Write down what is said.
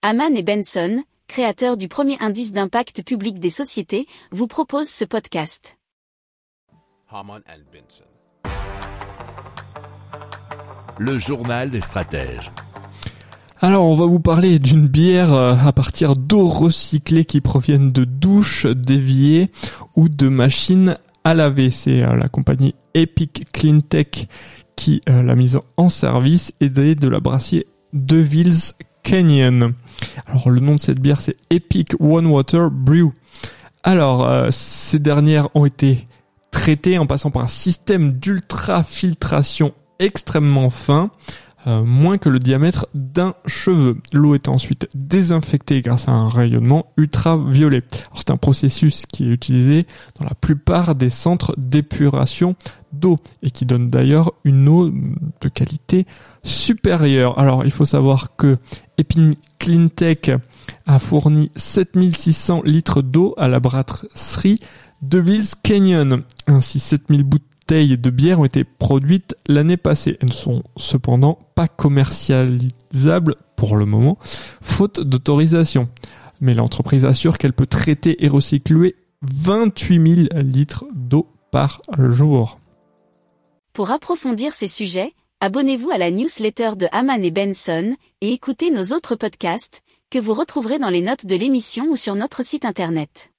Haman et Benson, créateurs du premier indice d'impact public des sociétés, vous proposent ce podcast. Haman and Benson. Le journal des stratèges. Alors, on va vous parler d'une bière euh, à partir d'eau recyclée qui proviennent de douches, d'éviers ou de machines à laver. C'est euh, la compagnie Epic Clean Tech qui euh, l'a mise en service, aidée de la brassier Deville's Alors, le nom de cette bière, c'est Epic One Water Brew. Alors, ces dernières ont été traitées en passant par un système d'ultrafiltration extrêmement fin euh, moins que le diamètre d'un cheveu. L'eau est ensuite désinfectée grâce à un rayonnement ultraviolet. C'est un processus qui est utilisé dans la plupart des centres d'épuration d'eau et qui donne d'ailleurs une eau de qualité supérieure. Alors il faut savoir que Epin Cleantech a fourni 7600 litres d'eau à la brasserie de Bills Canyon. Ainsi 7000 de bière ont été produites l'année passée. Elles ne sont cependant pas commercialisables pour le moment, faute d'autorisation. Mais l'entreprise assure qu'elle peut traiter et recycler 28 000 litres d'eau par jour. Pour approfondir ces sujets, abonnez-vous à la newsletter de Haman et Benson et écoutez nos autres podcasts que vous retrouverez dans les notes de l'émission ou sur notre site internet.